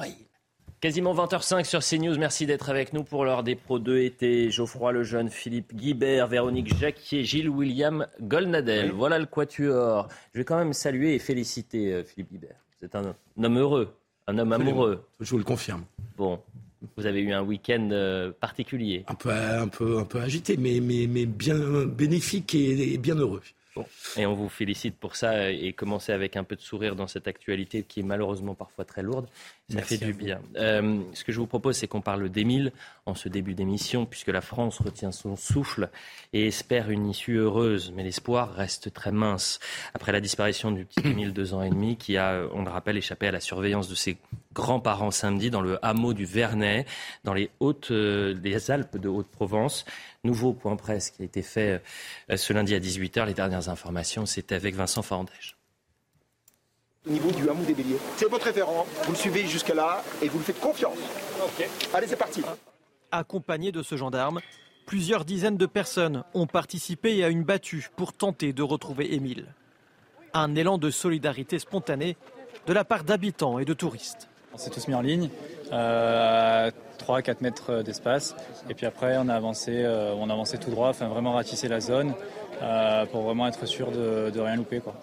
croyez. Quasiment 20h05 sur CNews. Merci d'être avec nous pour l'heure des Pro 2 été. Geoffroy Lejeune, Philippe Guibert, Véronique Jacquier, Gilles William Golnadel. Voilà le quatuor. Je vais quand même saluer et féliciter euh, Philippe Guibert. C'est un, homme heureux, un homme amoureux. Je vous le confirme. Bon, vous avez eu un week-end euh, particulier. Un peu, un peu, un peu agité, mais, mais, mais bien bénéfique et bien heureux. Et on vous félicite pour ça et commencer avec un peu de sourire dans cette actualité qui est malheureusement parfois très lourde. Ça fait du bien. Euh, ce que je vous propose, c'est qu'on parle d'Émile en ce début d'émission, puisque la France retient son souffle et espère une issue heureuse. Mais l'espoir reste très mince. Après la disparition du petit Émile, deux ans et demi, qui a, on le rappelle, échappé à la surveillance de ses grands-parents samedi dans le hameau du Vernet, dans les Hautes, euh, les Alpes de Haute-Provence. Nouveau point presse qui a été fait euh, ce lundi à 18h. Les dernières informations, c'était avec Vincent Farandège. Au niveau du hameau des Béliers. C'est votre référent, vous le suivez jusqu'à là et vous le faites confiance. Allez, c'est parti. Accompagné de ce gendarme, plusieurs dizaines de personnes ont participé à une battue pour tenter de retrouver Émile. Un élan de solidarité spontanée de la part d'habitants et de touristes. On s'est tous mis en ligne, euh, 3-4 mètres d'espace, et puis après on a avancé, euh, on a avancé tout droit, enfin vraiment ratisser la zone euh, pour vraiment être sûr de, de rien louper. Quoi.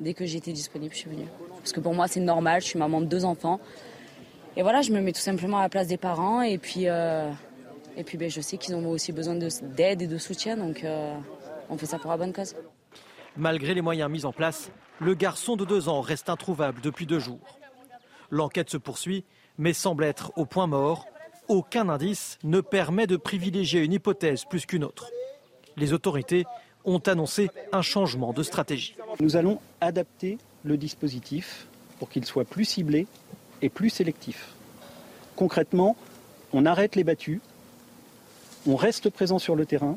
Dès que j'étais disponible, je suis venue. Parce que pour moi c'est normal, je suis maman de deux enfants. Et voilà, je me mets tout simplement à la place des parents, et puis, euh, et puis ben, je sais qu'ils ont aussi besoin d'aide et de soutien, donc euh, on fait ça pour la bonne cause. Malgré les moyens mis en place, le garçon de deux ans reste introuvable depuis deux jours. L'enquête se poursuit, mais semble être au point mort. Aucun indice ne permet de privilégier une hypothèse plus qu'une autre. Les autorités ont annoncé un changement de stratégie. Nous allons adapter le dispositif pour qu'il soit plus ciblé et plus sélectif. Concrètement, on arrête les battues, on reste présent sur le terrain,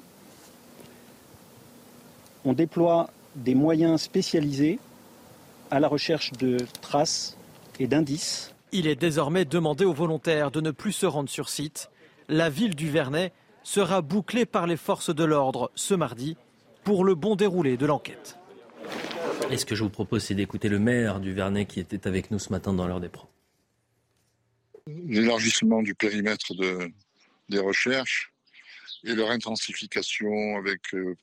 on déploie des moyens spécialisés à la recherche de traces et d'indices. Il est désormais demandé aux volontaires de ne plus se rendre sur site. La ville du Vernet sera bouclée par les forces de l'ordre ce mardi pour le bon déroulé de l'enquête. Et ce que je vous propose, c'est d'écouter le maire du Vernet qui était avec nous ce matin dans l'heure des pros. L'élargissement du périmètre de, des recherches et leur intensification avec euh,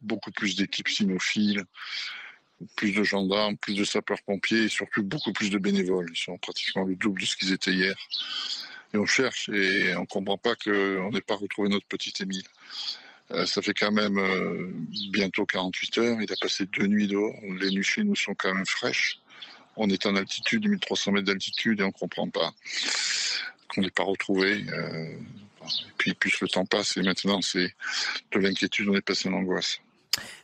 beaucoup plus d'équipes cynophiles, plus de gendarmes, plus de sapeurs-pompiers et surtout beaucoup plus de bénévoles. Ils sont pratiquement le double de ce qu'ils étaient hier. Et on cherche et on ne comprend pas qu'on n'ait pas retrouvé notre petit Émile. Euh, ça fait quand même euh, bientôt 48 heures. Il a passé deux nuits dehors. Les nuits chez nous sont quand même fraîches. On est en altitude, 1300 mètres d'altitude, et on ne comprend pas qu'on n'ait pas retrouvé. Euh, et puis plus le temps passe, et maintenant c'est de l'inquiétude, on est passé en angoisse.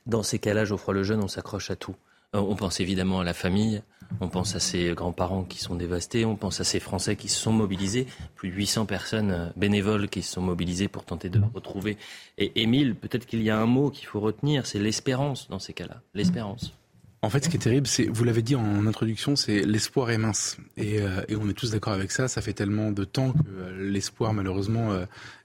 Dans ces cas-là, Geoffroy Lejeune, on s'accroche à tout. Euh, on pense évidemment à la famille, on pense à ses grands-parents qui sont dévastés, on pense à ces Français qui se sont mobilisés, plus de 800 personnes euh, bénévoles qui se sont mobilisées pour tenter de retrouver. Et Émile, peut-être qu'il y a un mot qu'il faut retenir, c'est l'espérance dans ces cas-là. L'espérance. En fait, ce qui est terrible, c'est, vous l'avez dit en introduction, c'est l'espoir est mince. Et, euh, on est tous d'accord avec ça. Ça fait tellement de temps que l'espoir, malheureusement,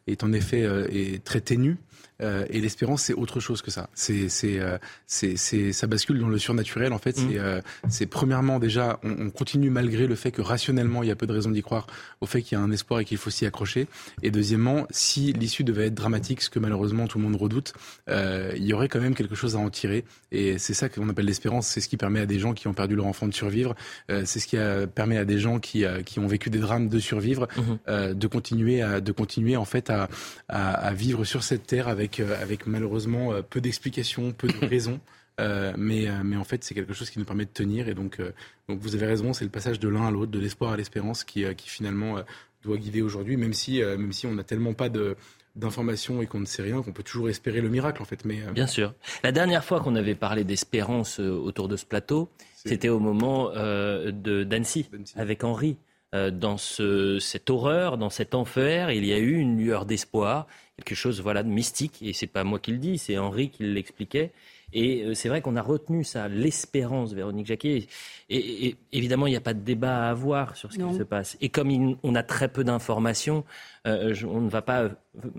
est en effet est très ténu. Euh, et l'espérance, c'est autre chose que ça. C'est, c'est, euh, c'est, ça bascule dans le surnaturel. En fait, c'est, mmh. euh, c'est premièrement déjà, on, on, continue malgré le fait que rationnellement, il y a peu de raisons d'y croire au fait qu'il y a un espoir et qu'il faut s'y accrocher. Et deuxièmement, si l'issue devait être dramatique, ce que malheureusement tout le monde redoute, euh, il y aurait quand même quelque chose à en tirer. Et c'est ça qu'on appelle l'espérance. C'est ce qui permet à des gens qui ont perdu leur enfant de survivre. C'est ce qui a, permet à des gens qui, qui ont vécu des drames de survivre, mmh. de continuer à, de continuer en fait à, à, à vivre sur cette terre avec euh, avec, malheureusement euh, peu d'explications, peu de raisons. Euh, mais, mais en fait, c'est quelque chose qui nous permet de tenir. Et donc, donc vous avez raison, c'est le passage de l'un à l'autre, de l'espoir à l'espérance qui, qui finalement doit guider aujourd'hui, même si, même si on n'a tellement pas de d'informations et qu'on ne sait rien, qu'on peut toujours espérer le miracle en fait. Mais bien sûr. La dernière fois qu'on avait parlé d'espérance autour de ce plateau, c'était au moment de d'Annecy avec Henri. Dans ce, cette horreur, dans cet enfer, il y a eu une lueur d'espoir quelque chose voilà, de mystique. Et c'est pas moi qui le dis, c'est Henri qui l'expliquait. Et euh, c'est vrai qu'on a retenu ça, l'espérance, Véronique Jacquet. Et, évidemment, il n'y a pas de débat à avoir sur ce qui se passe. Et comme on a très peu d'informations, euh, on ne va pas euh,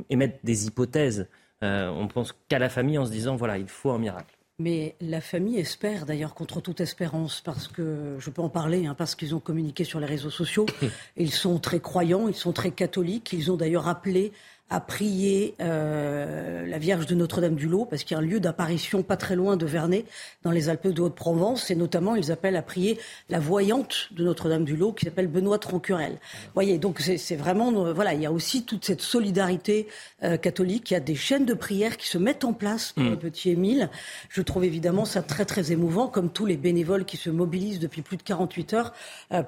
émettre des hypothèses. on pense qu'à la famille en se disant, voilà, il faut un miracle. Mais la famille espère, d'ailleurs, contre toute espérance, parce que je peux en parler, hein, parce qu'ils ont communiqué sur les réseaux sociaux. ils sont très croyants, ils sont très catholiques. Ils ont d'ailleurs appelé à prier euh, la Vierge de Notre-Dame-du-Lot, parce qu'il y a un lieu d'apparition pas très loin de Vernet, dans les Alpes de Haute-Provence, et notamment ils appellent à prier la voyante de Notre-Dame-du-Lot, qui s'appelle Benoît Troncurel. Vous voyez, donc c'est vraiment, euh, voilà, il y a aussi toute cette solidarité euh, catholique, il y a des chaînes de prière qui se mettent en place pour mm. le petit Émile. Je trouve évidemment ça très très émouvant, comme tous les bénévoles qui se mobilisent depuis plus de 48 heures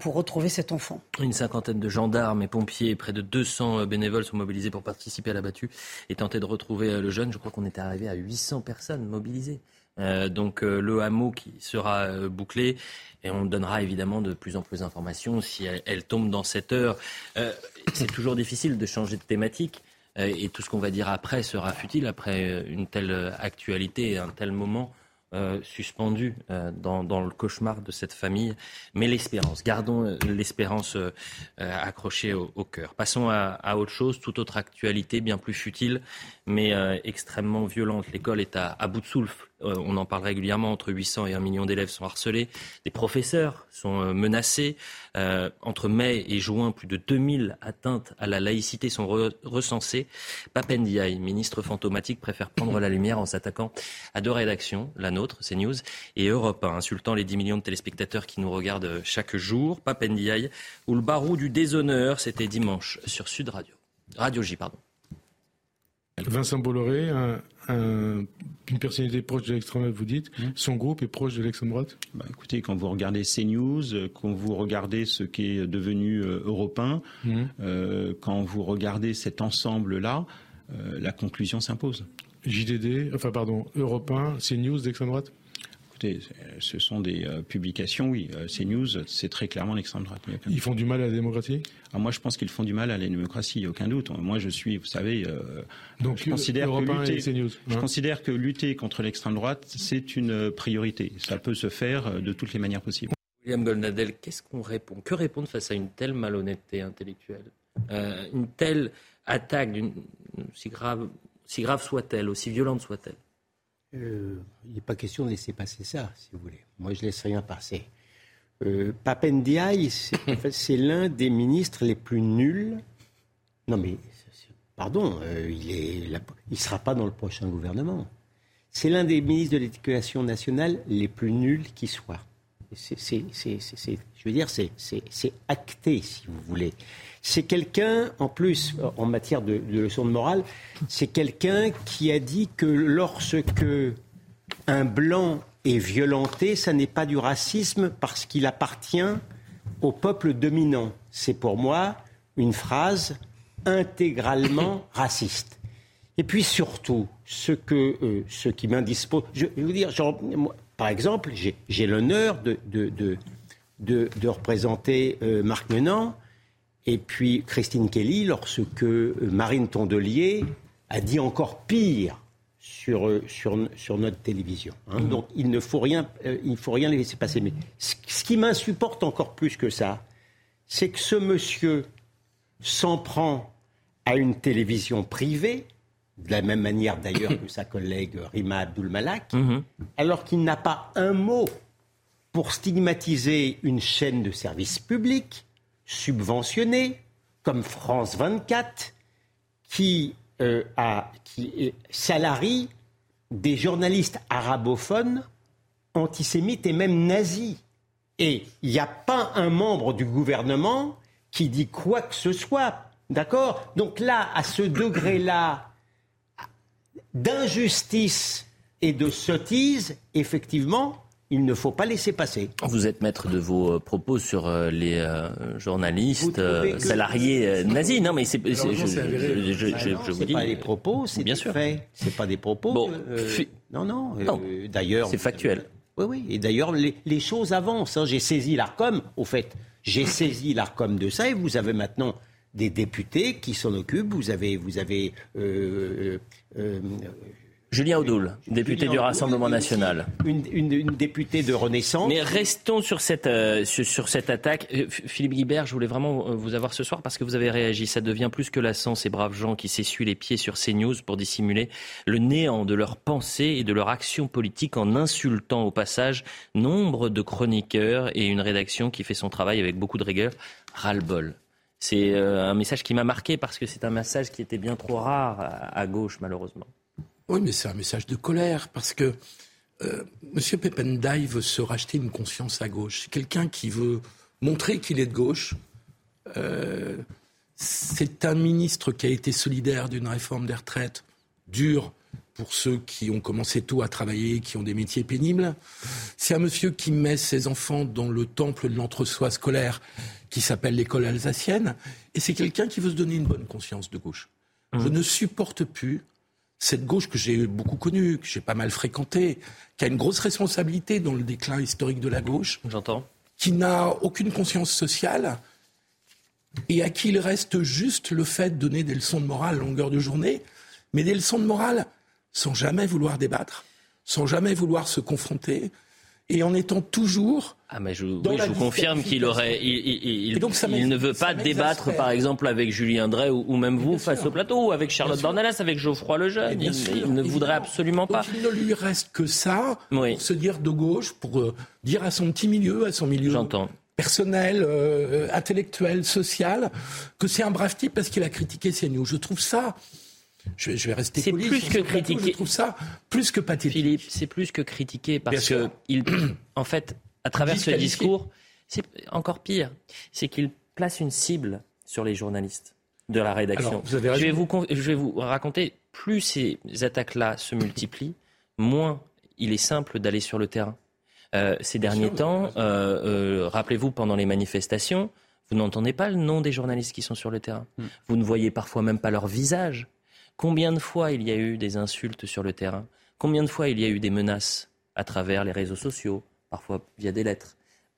pour retrouver cet enfant. Une cinquantaine de gendarmes et pompiers, près de 200 bénévoles sont mobilisés pour participer à la battue et tenter de retrouver euh, le jeune. Je crois qu'on était arrivé à 800 personnes mobilisées. Euh, donc euh, le hameau qui sera bouclé et on donnera évidemment de plus en plus d'informations si elle, tombe dans cette heure. c'est toujours difficile de changer de thématique et tout ce qu'on va dire après sera futile après une telle actualité un tel moment. Euh, suspendu euh, dans, le cauchemar de cette famille. Mais l'espérance, gardons euh, l'espérance accrochée au, cœur. Passons à, autre chose, toute autre actualité bien plus futile, mais extrêmement violente. L'école est à, à bout de souffle. On en parle régulièrement, entre 800 et 1 million d'élèves sont harcelés, des professeurs sont menacés. Euh, entre mai et juin, plus de 2000 atteintes à la laïcité sont recensées. Papendiaï, ministre fantomatique, préfère prendre la lumière en s'attaquant à deux rédactions, la nôtre, CNews, et Europe 1, insultant les 10 millions de téléspectateurs qui nous regardent chaque jour. Papendiaï, ou le barreau du déshonneur, c'était dimanche sur Sud Radio. Radio J, pardon. Vincent Bolloré, une personnalité proche de l'extrême droite, vous dites, mmh. son groupe est proche de l'extrême droite bah, Écoutez, quand vous regardez CNews, euh, quand vous regardez ce qui est devenu euh, européen, mmh. euh, quand vous regardez cet ensemble-là, la conclusion s'impose. JDD, enfin pardon, européen, CNews d'extrême droite Écoutez, ce sont des euh, publications, oui. Euh, CNews, c'est très clairement l'extrême droite. Ils font du mal à la démocratie? Ah, Moi, je pense qu'ils font du mal à la démocratie, il n'y a aucun doute. Moi, je suis, vous savez, euh, Donc, je, considère que lutter, je hein. considère que lutter contre l'extrême droite, c'est une priorité. Ça peut se faire de toutes les manières possibles. William Goldnadel, qu'est-ce qu'on répond? Que répondre face à une telle malhonnêteté intellectuelle? Une telle attaque, si grave, si grave soit-elle, aussi violente soit-elle? Euh, il n'est pas question de laisser passer ça, si vous voulez. Moi, je ne laisse rien passer. Euh, Papendiaï, c'est l'un des ministres les plus nuls. Non, mais pardon, euh, il ne sera pas dans le prochain gouvernement. C'est l'un des ministres de l'éducation nationale les plus nuls qui soit. C'est, je veux dire, c'est acté, si vous voulez. C'est quelqu'un, en plus, en matière de, de leçon de morale, c'est quelqu'un qui a dit que lorsque un blanc est violenté, ça n'est pas du racisme parce qu'il appartient au peuple dominant. C'est pour moi une phrase intégralement raciste. Et puis surtout, ce, que, euh, ce qui m'indispose, je, vais vous dire, par exemple, j'ai l'honneur de, de, de, représenter euh, Marc Menant et puis Christine Kelly, lorsque euh, Marine Tondelier a dit encore pire sur, euh, sur, sur notre télévision. Hein. Mmh. Donc il ne faut rien, euh, il faut rien laisser passer. Mais ce, qui m'insupporte encore plus que ça, c'est que ce monsieur s'en prend à une télévision privée, de la même manière d'ailleurs que sa collègue Rima Abdul-Malak, mmh. alors qu'il n'a pas un mot pour stigmatiser une chaîne de service public, subventionnés, comme France 24, qui, euh, a, qui salarie des journalistes arabophones, antisémites et même nazis. Et il n'y a pas un membre du gouvernement qui dit quoi que ce soit. D'accord? Donc là, à ce degré-là d'injustice et de sottise, effectivement, il ne faut pas laisser passer. Vous êtes maître de vos euh, propos sur euh, les euh, journalistes salariés nazis. Non, mais c'est, je, je, vous dis. pas des propos, c'est bien des sûr. faits. C'est pas des propos. Bon, non, non. d'ailleurs, c'est factuel. Oui, oui. Et d'ailleurs, les, choses avancent. Hein. J'ai saisi l'Arcom, au fait. J'ai saisi l'Arcom de ça, et vous avez maintenant des députés qui s'en occupent. Vous avez, vous avez Julien Audoul, député du Rassemblement national. Une, députée de Renaissance. Mais restons sur cette, euh, sur, cette attaque. Euh, Philippe Guibert, je voulais vraiment vous avoir ce soir parce que vous avez réagi. Ça devient plus que lassant, ces braves gens qui s'essuient les pieds sur CNews pour dissimuler le néant de leurs pensées et de leur action politique en insultant au passage nombre de chroniqueurs et une rédaction qui fait son travail avec beaucoup de rigueur. Ras-le-bol. C'est euh, un message qui m'a marqué parce que c'est un message qui était bien trop rare à gauche, malheureusement. Oui, mais c'est un message de colère parce que euh, M. Pependai veut se racheter une conscience à gauche. C'est quelqu'un qui veut montrer qu'il est de gauche. Euh, c'est un ministre qui a été solidaire d'une réforme des retraites dure pour ceux qui ont commencé tôt à travailler, qui ont des métiers pénibles. C'est un monsieur qui met ses enfants dans le temple de l'entre-soi scolaire qui s'appelle l'école alsacienne. Et c'est quelqu'un qui veut se donner une bonne conscience de gauche. Mmh. Je ne supporte plus cette gauche que j'ai beaucoup connue, que j'ai pas mal fréquentée, qui a une grosse responsabilité dans le déclin historique de la gauche. J'entends. Qui n'a aucune conscience sociale et à qui il reste juste le fait de donner des leçons de morale à longueur de journée, mais des leçons de morale sans jamais vouloir débattre, sans jamais vouloir se confronter, et en étant toujours. Ah mais je, oui, je vous confirme qu'il aurait, il, il, il ne veut pas débattre, par exemple, avec Julien Drey ou, même vous face au plateau, ou avec Charlotte Dornelas, avec Geoffroy Lejeune. Il, ne voudrait absolument pas. il ne lui reste que ça pour se dire de gauche, pour euh, dire à son petit milieu, à son milieu personnel, euh, intellectuel, social, que c'est un brave type parce qu'il a critiqué CNews. Je trouve ça je vais, rester C'est plus que critiquer. je trouve ça plus que pathétique. Philippe, c'est plus que critiquer parce que il, en fait, à travers ce discours, c'est encore pire. C'est qu'il place une cible sur les journalistes de la rédaction. je, vais vous, je vais vous raconter, plus ces attaques-là se multiplient, moins il est simple d'aller sur le terrain. Euh, ces derniers temps, euh, euh, rappelez-vous, pendant les manifestations, vous n'entendez pas le nom des journalistes qui sont sur le terrain. Hmm. Vous ne voyez parfois même pas leur visage. Combien de fois il y a eu des insultes sur le terrain? Combien de fois il y a eu des menaces à travers les réseaux sociaux, parfois via des lettres?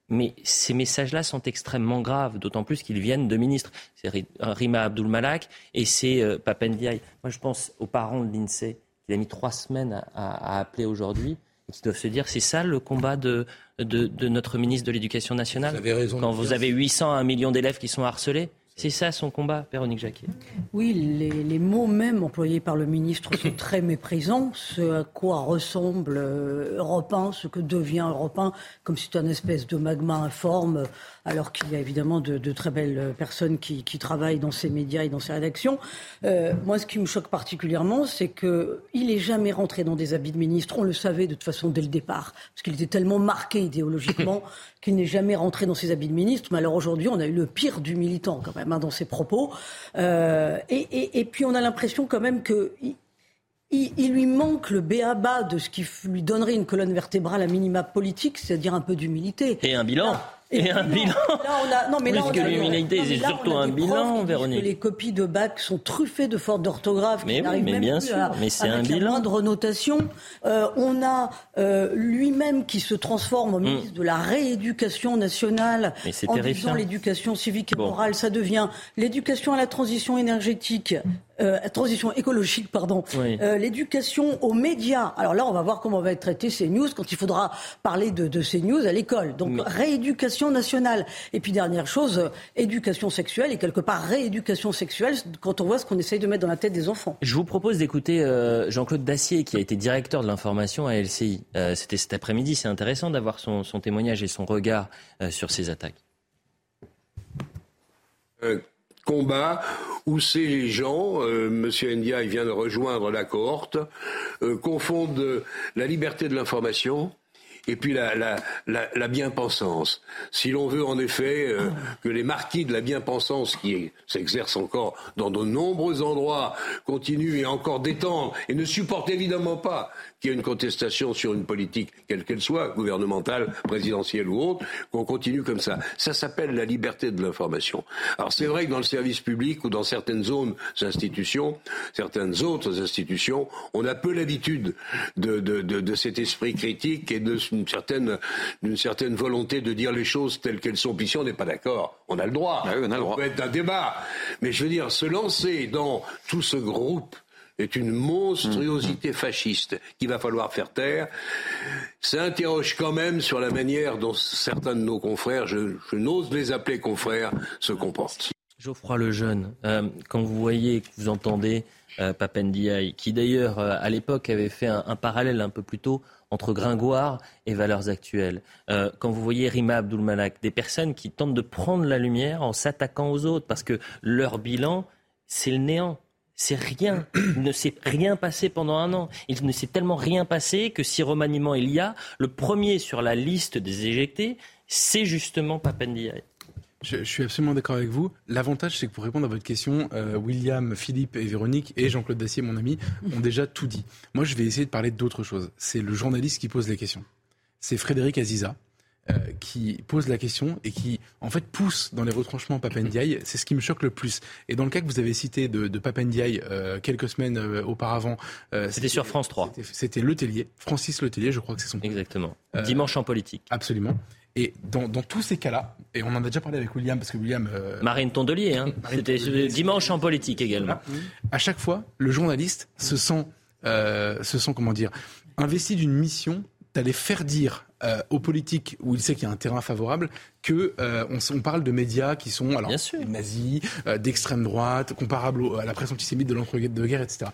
Mais ces messages-là sont extrêmement graves, d'autant plus qu'ils viennent de ministres. C'est Rima Abdul Malak et c'est euh, Papendiaï. Moi, je pense aux parents de l'INSEE qui a mis trois semaines à, appeler aujourd'hui et qui doivent se dire c'est ça le combat de, de, notre ministre de l'Éducation nationale? Vous avez raison Quand vous avez 800 à 1 million d'élèves qui sont harcelés? C'est ça son combat, Véronique Jacquet Oui, les, mots même employés par le ministre sont très méprisants. Ce à quoi ressemble euh, Europe 1, ce que devient Europe 1, comme c'est un espèce de magma informe, alors qu'il y a évidemment de, très belles personnes qui, travaillent dans ces médias et dans ces rédactions. Euh, moi, ce qui me choque particulièrement, c'est qu'il n'est jamais rentré dans des habits de ministre. On le savait de toute façon dès le départ, parce qu'il était tellement marqué idéologiquement qu'il n'est jamais rentré dans ses habits de ministre. Mais alors aujourd'hui, on a eu le pire du militant quand même hein, dans ses propos. Euh, et, puis on a l'impression quand même que il, lui manque le béaba de ce qui lui donnerait une colonne vertébrale à minima politique, c'est-à-dire un peu d'humilité. Et un bilan. Et, un bilan. non, mais Plus que l'humilité, c'est surtout un bilan, Véronique. Que les copies de bac sont truffées de fautes d'orthographe. Mais, oui, mais bien sûr, mais c'est un bilan. moindre notation. Euh, on a euh, lui-même qui se transforme au ministre mm. de la rééducation nationale en disant l'éducation civique et morale, ça devient l'éducation à la transition énergétique, euh, transition écologique, pardon, euh, l'éducation aux médias. Alors là, on va voir comment va être traité ces news quand il faudra parler de, de ces news à l'école. Donc rééducation nationale. Et puis dernière chose, euh, éducation sexuelle et quelque part rééducation sexuelle quand on voit ce qu'on essaye de mettre dans la tête des enfants. Je vous propose d'écouter Jean-Claude Dacier qui a été directeur de l'information à LCI. C'était cet après-midi. C'est intéressant d'avoir son, son, témoignage et son regard sur ces attaques combat où ces gens, euh, Monsieur Ndia vient de rejoindre la cohorte, euh, confondent la liberté de l'information et puis la, bien-pensance. Si l'on veut en effet euh, que les marquis de la bien-pensance, qui s'exercent encore dans de nombreux endroits, continuent et encore d'étendre et ne supportent évidemment pas qu'il y ait une contestation sur une politique, quelle qu'elle soit, gouvernementale, présidentielle ou autre, qu'on continue comme ça. Ça s'appelle la liberté de l'information. Alors c'est vrai que dans le service public ou dans certaines zones institutions, certaines autres institutions, on a peu l'habitude de, de, de, de, cet esprit critique et d'une certaine, d'une certaine volonté de dire les choses telles qu'elles sont. Puis si on n'est pas d'accord, on a le droit. Ah on a le droit. peut être un débat. Mais je veux dire, se lancer dans tout ce groupe est une monstruosité fasciste qu'il va falloir faire taire, ça interroge quand même sur la manière dont certains de nos confrères, je, n'ose les appeler confrères, se comportent. Geoffroy Lejeune, euh, quand vous voyez, que vous entendez euh, Papendiaï, qui d'ailleurs euh, à l'époque avait fait un, parallèle un peu plus tôt entre Gringoire et valeurs actuelles. Euh, quand vous voyez Rima Abdulmalak, des personnes qui tentent de prendre la lumière en s'attaquant aux autres, parce que leur bilan, c'est le néant. C'est rien. Il ne s'est rien passé pendant un an. Il ne s'est tellement rien passé que si remaniement il y a, le premier sur la liste des éjectés, c'est justement Papendiaï. Je, suis absolument d'accord avec vous. L'avantage, c'est que pour répondre à votre question, euh, William, Philippe et Véronique et Jean-Claude Dacier, mon ami, ont déjà tout dit. Moi, je vais essayer de parler d'autre chose. C'est le journaliste qui pose les questions. C'est Frédéric Aziza. Euh, qui pose la question et qui, en fait, pousse dans les retranchements Papendiaï. C'est ce qui me choque le plus. Et dans le cas que vous avez cité de, de Papendiaï euh, quelques semaines auparavant... c'était sur France 3. C'était Letellier, Francis Letellier, je crois que c'est son Exactement. Dimanche en politique. Absolument. Et dans, tous ces cas-là, et on en a déjà parlé avec William, parce que William... Euh, Marine Tondelier, hein. c'était dimanche en politique également. À chaque fois, le journaliste se sent, euh, se sent comment dire, investi d'une mission d'aller faire dire euh, aux politiques où il sait qu'il y a un terrain favorable que euh, on, parle de médias qui sont alors nazis, euh, d'extrême droite, comparables à la presse antisémite de l'entre-deux-guerres, etc.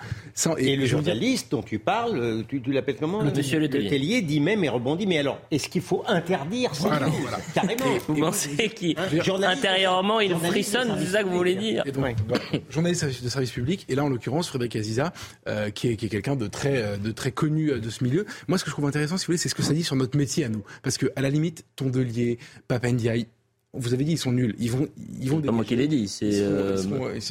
et, le journaliste dont tu parles, tu, l'appelles comment le Monsieur Le Tellier dit même et rebondit. Mais alors, est-ce qu'il faut interdire voilà, voilà. Carrément. Vous pensez qu'intérieurement il frissonne, c'est ça que vous voulez dire Journaliste de service public, et là en l'occurrence Frédéric Aziza, qui est, qui est quelqu'un de très, de très connu de ce milieu. Moi, ce que je trouve intéressant, si vous voulez, c'est ce que ça dit sur notre métier à nous. Parce que, à la limite, Tondelier, Papendiaï, vous avez dit ils sont nuls. Ils vont, ils vont. Pas moi qui l'ai dit. C'est. Euh,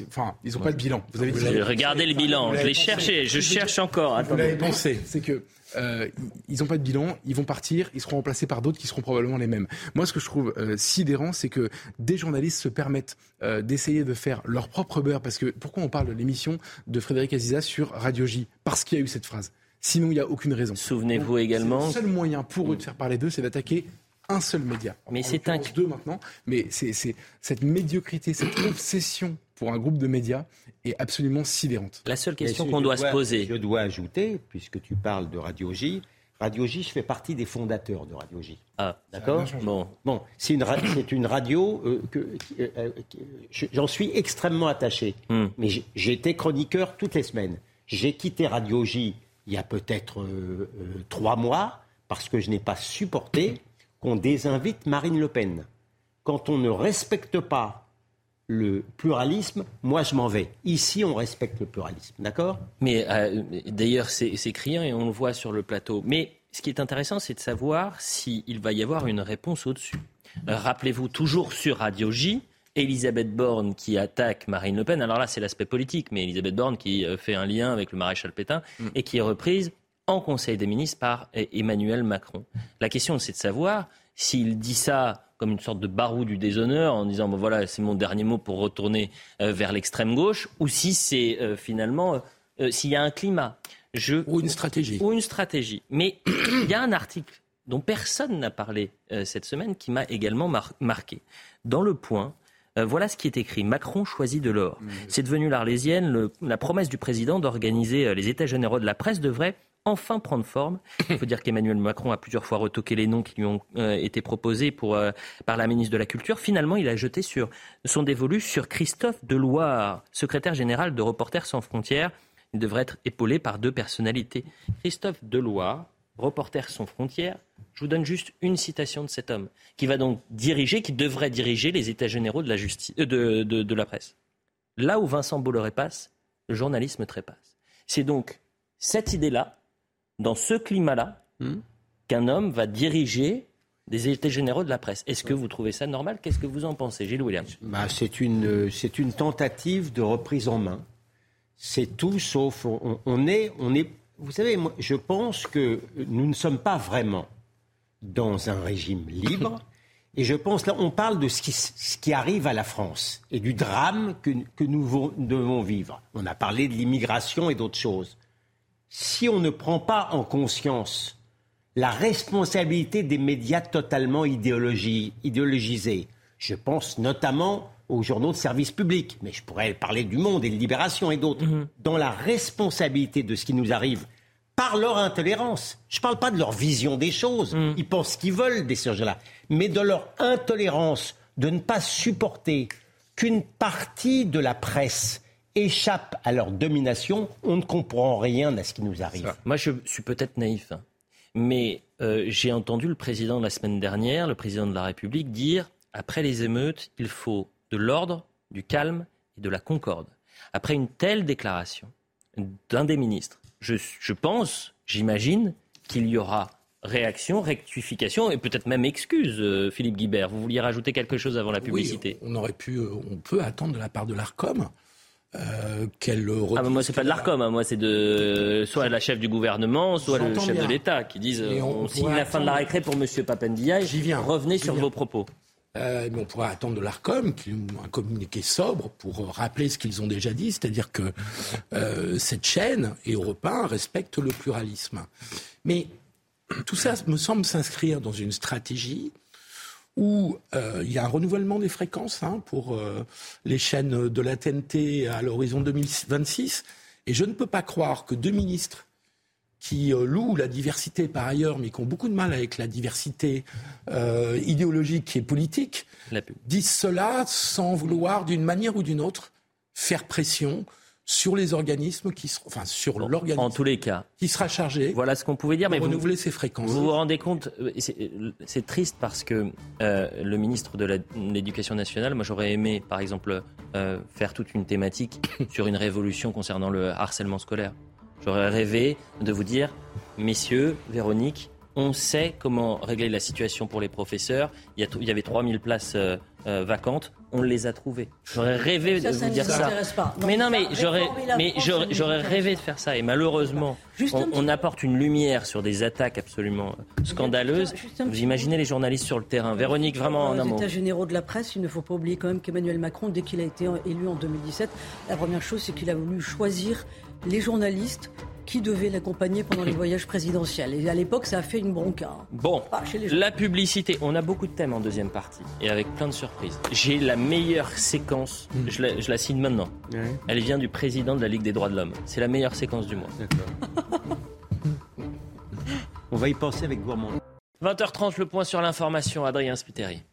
enfin, ils n'ont pas de bilan. Vous avez dit. Regardez le bilan. Je l'ai cherché. Je cherche encore. Vous l'avez pensé. C'est que euh, ils n'ont pas de bilan. Ils vont partir. Ils seront remplacés par d'autres qui seront probablement les mêmes. Moi, ce que je trouve euh, sidérant, c'est que des journalistes se permettent d'essayer de faire leur propre beurre. Parce que pourquoi on parle de l'émission de Frédéric Aziza sur Radio J? Parce qu'il y a eu cette phrase. Sinon, il n'y a aucune raison. Souvenez-vous également. Le seul moyen pour eux de faire parler d'eux, c'est d'attaquer un seul média. Mais c'est un deux maintenant. Mais c'est cette médiocrité, cette obsession pour un groupe de médias est absolument sidérante. La seule question qu'on doit, se poser. Je dois ajouter, puisque tu parles de Radio J, Radio J, je fais partie des fondateurs de Radio J. Ah, d'accord. Bon, bon c'est une, une, radio euh, que, euh, euh, j'en suis extrêmement attaché. Hmm. Mais j'ai été chroniqueur toutes les semaines. J'ai quitté Radio J il y a peut-être euh, euh, trois mois, parce que je n'ai pas supporté qu'on désinvite Marine Le Pen. Quand on ne respecte pas le pluralisme, moi je m'en vais. Ici, on respecte le pluralisme, d'accord? Mais euh, d'ailleurs, c'est criant et on le voit sur le plateau. Mais ce qui est intéressant, c'est de savoir s'il va y avoir une réponse au-dessus. Rappelez-vous, toujours sur Radio J, Elisabeth Borne qui attaque Marine Le Pen. Alors là, c'est l'aspect politique, mais Elisabeth Borne qui euh, fait un lien avec le maréchal Pétain mm. et qui est reprise en Conseil des ministres par e-, Emmanuel Macron. La question, c'est de savoir s'il dit ça comme une sorte de barou du déshonneur en disant bon, voilà, c'est mon dernier mot pour retourner euh, vers l'extrême gauche, ou si c'est euh, finalement s'il y a un climat. ou une stratégie. Ou une stratégie. Mais il y a un article dont personne n'a parlé cette semaine qui m'a également marqué. Dans le point, euh, voilà ce qui est écrit. Macron choisit de l'or. Mmh. C'est devenu l'arlésienne. la promesse du président d'organiser euh, les États généraux de la presse devrait enfin prendre forme. Il faut dire qu'Emmanuel Macron a plusieurs fois retoqué les noms qui lui ont euh, été proposés pour, par la ministre de la Culture. Finalement, il a jeté sur son dévolu sur Christophe Deloire, secrétaire général de Reporters sans frontières. Il devrait être épaulé par deux personnalités. Christophe Deloire, Reporters sans frontières, je vous donne juste une citation de cet homme, qui va donc diriger, qui devrait diriger les États généraux de la, justice, euh, de, la presse. Là où Vincent Bolloré passe, le journalisme trépasse. C'est donc cette idée-là, dans ce climat-là, hmm. qu'un homme va diriger des États généraux de la presse. Est-ce que vous trouvez ça normal? Qu'est-ce que vous en pensez, Gilles Williams? Bah, C'est une, une tentative de reprise en main. C'est tout sauf. On, est, on est. Vous savez, moi, je pense que nous ne sommes pas vraiment dans un régime libre. Et je pense, là, on parle de ce qui, ce qui arrive à la France et du drame que, que nous devons vivre. On a parlé de l'immigration et d'autres choses. Si on ne prend pas en conscience la responsabilité des médias totalement idéologisés, je pense notamment aux journaux de service public, mais je pourrais parler du Monde et de Libération et d'autres, mhm. dans la responsabilité de ce qui nous arrive par leur intolérance. Je ne parle pas de leur vision des choses, mhm. ils pensent ce qu'ils veulent des sujets-là, mais de leur intolérance de ne pas supporter qu'une partie de la presse échappe à leur domination, on ne comprend rien à ce qui nous arrive. Moi, je suis peut-être naïf, hein. mais euh, j'ai entendu le président la semaine dernière, le président de la République, dire après les émeutes, il faut de l'ordre, du calme et de la concorde. Après une telle déclaration d'un des ministres, je, je pense, j'imagine, qu'il y aura réaction, rectification et peut-être même excuse, euh, Philippe Guibert. Vous vouliez rajouter quelque chose avant la publicité On aurait pu, euh, on peut attendre de la part de l'Arcom. Euh, qu'elle ah, moi, c'est pas de l'Arcom, hein. moi, c'est de soit la chef du gouvernement, soit le chef de l'État qui disent on, signe la fin de la récré pour M. Papendiaï. J'y viens. Revenez sur vos propos. Mais on pourrait attendre de l'ARCOM un communiqué sobre pour rappeler ce qu'ils ont déjà dit, c'est-à-dire que cette chaîne et Europe 1 respectent le pluralisme. Mais tout ça me semble s'inscrire dans une stratégie où euh, il y a un renouvellement des fréquences hein, pour euh, les chaînes de la TNT à l'horizon 2026. Et je ne peux pas croire que deux ministres qui euh, louent la diversité par ailleurs, mais qui ont beaucoup de mal avec la diversité idéologique et politique, disent cela sans vouloir, d'une manière ou d'une autre, faire pression sur les organismes qui seront, enfin sur l'organisme. En tous les cas, qui sera chargé. Voilà ce qu'on pouvait dire, mais renouveler ces fréquences. Vous vous rendez compte euh, C'est triste parce que euh, le ministre de l'Éducation nationale, moi j'aurais aimé, par exemple, euh, faire toute une thématique sur une révolution concernant le harcèlement scolaire. J'aurais rêvé de vous dire, messieurs, Véronique, on sait comment régler la situation pour les professeurs. Il y, avait 3000 places vacantes on les a trouvés. J'aurais rêvé de vous dire ça. mais non, mais j'aurais, mais j'aurais rêvé de faire ça. Et malheureusement, on, apporte une lumière sur des attaques absolument scandaleuses. Vous imaginez les journalistes sur le terrain. Véronique, vraiment en un mot. États généraux de la presse, il ne faut pas oublier quand même qu'Emmanuel Macron, dès qu'il a été élu en 2017, la première chose, c'est qu'il a voulu choisir les journalistes qui devait l'accompagner pendant les voyages présidentiels. Et à l'époque, ça a fait une bronca. Bon, la publicité, on a beaucoup de thèmes en deuxième partie, et avec plein de surprises. J'ai la meilleure séquence, hmm. je, la, signe maintenant. Elle vient du président de la Ligue des droits de l'homme. C'est la meilleure séquence du mois. On va y penser avec Gourmand. 20h30, le point sur l'information, Adrien Spiteri.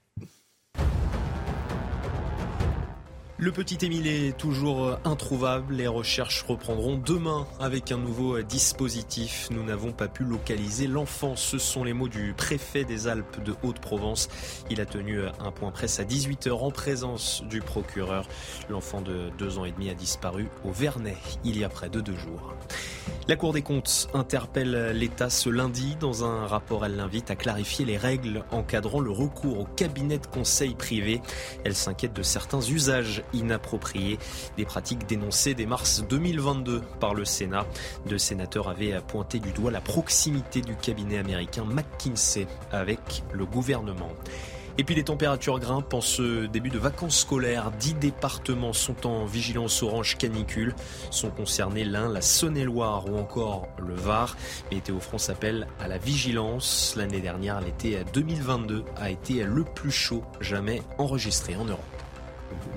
Le petit Émile est toujours introuvable. Les recherches reprendront demain avec un nouveau dispositif. Nous n'avons pas pu localiser l'enfant. Ce sont les mots du préfet des Alpes de Haute-Provence. Il a tenu un point presse à 18h en présence du procureur. L'enfant de deux ans et demi a disparu au Vernet il y a près de deux jours. La Cour des comptes interpelle l'État ce lundi. Dans un rapport, elle l'invite à clarifier les règles encadrant le recours au cabinet de conseil privé. Elle s'inquiète de certains usages inappropriés, des pratiques dénoncées dès mars 2022 par le Sénat. Deux sénateurs avaient pointé du doigt la proximité du cabinet américain McKinsey avec le gouvernement. Et puis les températures grimpent en ce début de vacances scolaires. Dix départements sont en vigilance orange canicule. Sont concernés l'Ain, la Saône-et-Loire ou encore le Var. Météo France appelle à la vigilance. L'année dernière, l'été 2022 a été le plus chaud jamais enregistré en Europe.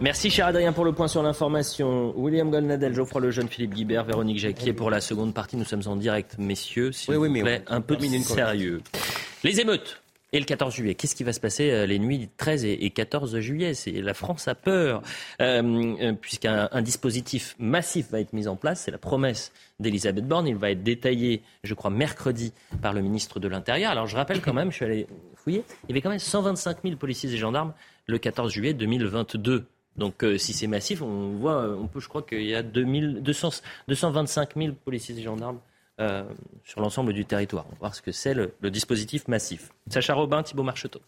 Merci cher Adrien pour le point sur l'information. William Golnadel, Geoffroy Lejeune, Philippe Guibert, Véronique Jacquier pour la seconde partie. Nous sommes en direct, messieurs. S'il vous plaît, un peu de sérieux. Les émeutes et le 14 juillet. Qu'est-ce qui va se passer euh, les nuits 13 et 14 juillet? C'est La France a peur, euh, euh, puisqu'un dispositif massif va être mis en place. C'est la promesse d'Elisabeth Borne. Il va être détaillé, je crois, mercredi par le ministre de l'Intérieur. Alors je rappelle quand même, je suis allé fouiller, il y avait quand même 125 000 policiers et gendarmes le 14 juillet 2022. Donc si c'est massif, on voit, on peut, je crois qu'il y a 2000, 200, 225 000 policiers et gendarmes euh, sur l'ensemble du territoire. On va voir ce que c'est le, dispositif massif. Sacha Robin, Thibault Marcheteau.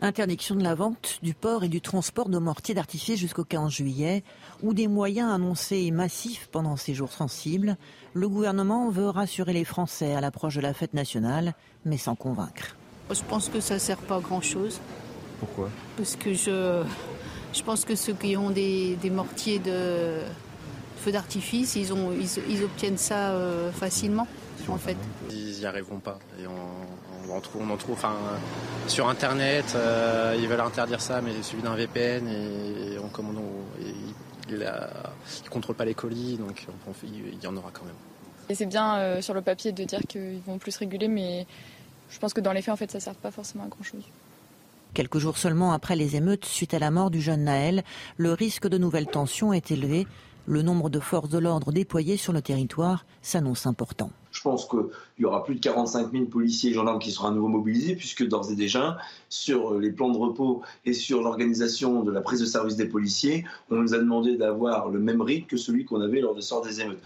Interdiction de la vente, du port et du transport de mortiers d'artifice jusqu'au 15 juillet, ou des moyens annoncés massifs pendant ces jours sensibles. Le gouvernement veut rassurer les Français à l'approche de la fête nationale, mais sans convaincre. Je pense que ça ne sert pas à grand-chose. Pourquoi? Parce que je, je pense que ceux qui ont des mortiers de, feux d'artifice, ils, ont, ils, obtiennent ça facilement, en fait. Ils n'y arriveront pas. Et on, en trouve, on en trouve enfin, sur Internet, ils veulent interdire ça, mais suivi d'un VPN et on commande. ils ne contrôlent pas les colis, donc il y en aura quand même. Et c'est bien sur le papier de dire qu'ils vont plus réguler, mais je pense que dans les faits, en fait, ça ne sert pas forcément à grand-chose. Quelques jours seulement après les émeutes suite à la mort du jeune Naël, le risque de nouvelles tensions est élevé. Le nombre de forces de l'ordre déployées sur le territoire s'annonce important. Je pense qu'il y aura plus de 45 000 policiers et gendarmes qui seront à nouveau mobilisés, puisque d'ores et déjà, sur les plans de repos et sur l'organisation de la prise de service des policiers, on nous a demandé d'avoir le même rythme que celui qu'on avait lors de sort des émeutes.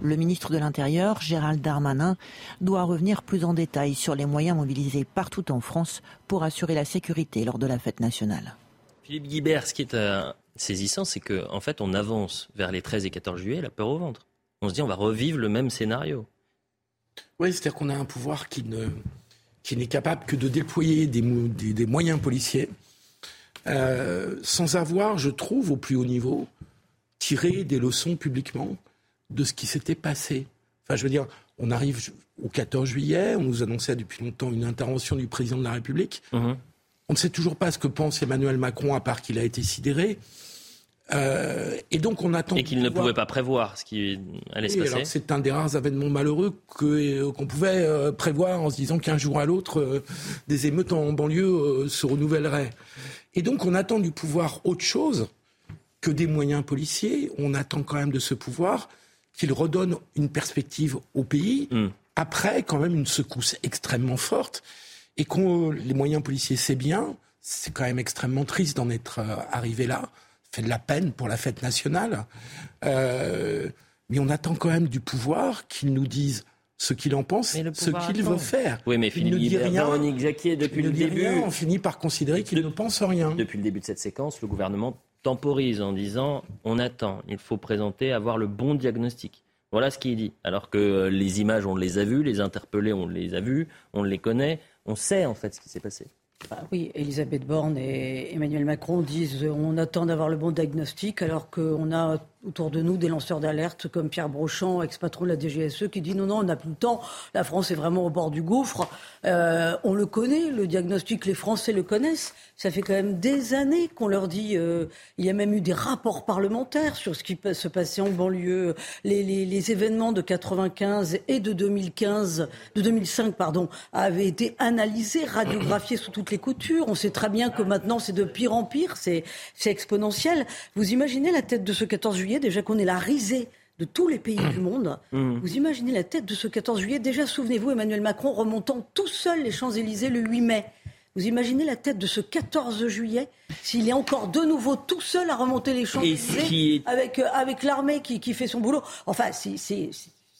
Le ministre de l'Intérieur, Gérald Darmanin, doit revenir plus en détail sur les moyens mobilisés partout en France pour assurer la sécurité lors de la fête nationale. Philippe Guibert, ce qui est euh, saisissant, c'est qu'en en fait, on avance vers les 13 et 14 juillet, la peur au ventre. On se dit, on va revivre le même scénario. Oui, c'est-à-dire qu'on a un pouvoir qui ne qui n'est capable que de déployer des, des, moyens policiers euh, sans avoir, je trouve, au plus haut niveau, tiré des leçons publiquement de ce qui s'était passé. Enfin, je veux dire, on arrive au 14 juillet, on nous annonçait depuis longtemps une intervention du président de la République. Mhm. On ne sait toujours pas ce que pense Emmanuel Macron, à part qu'il a été sidéré. Euh, et donc on attend. Et qu'il ne pouvait pas prévoir ce qui allait se passer. C'est un des rares événements malheureux euh, qu'on pouvait euh, prévoir en se disant qu'un jour à l'autre, des émeutes en banlieue se renouvelleraient. Et donc on attend du pouvoir autre chose que des moyens policiers. On attend quand même de ce pouvoir qu'il redonne une perspective au pays, hmm. après quand même une secousse extrêmement forte, et qu'on les moyens policiers, c'est bien, c'est quand même extrêmement triste d'en être euh, arrivé là, fait de la peine pour la fête nationale, euh, mais on attend quand même du pouvoir qu'il nous dise ce qu'il en pense, ce qu'il veut faire. Oui, mais Philippe il ne dit rien. depuis le début, on finit par considérer qu'il ne pense rien. Depuis le début de cette séquence, le gouvernement temporise en disant on attend, il faut présenter, avoir le bon diagnostic. Voilà ce qu'il dit. Alors que euh, les images, on les a vues, les interpellés, on les a vues, on les connaît, on sait en fait ce qui s'est passé. Bah oui, Elisabeth Borne et Emmanuel Macron disent on attend d'avoir le bon diagnostic alors qu'on a autour de nous des lanceurs d'alerte comme Pierre Brochant, ex-patron de la DGSE, qui dit non, non, on n'a plus le temps, la France est vraiment au bord du gouffre. Euh, on le connaît, le diagnostic, les Français le connaissent. Ça fait quand même des années qu'on leur dit, euh, il y a même eu des rapports parlementaires sur ce qui se passer en banlieue, les, les, les événements de 95 et de 2015, de 2005, pardon, avaient été analysés, radiographiés sous toutes les coutures. On sait très bien que maintenant c'est de pire en pire, c'est exponentiel. Vous imaginez la tête de ce 14 juillet déjà qu'on est la risée de tous les pays du monde. Mmh. Vous imaginez la tête de ce 14 juillet Déjà, souvenez-vous, Emmanuel Macron remontant tout seul les Champs-Élysées le 8 mai. Vous imaginez la tête de ce 14 juillet s'il est encore de nouveau tout seul à remonter les Champs-Élysées avec, euh, avec l'armée qui, qui, fait son boulot Enfin, c'est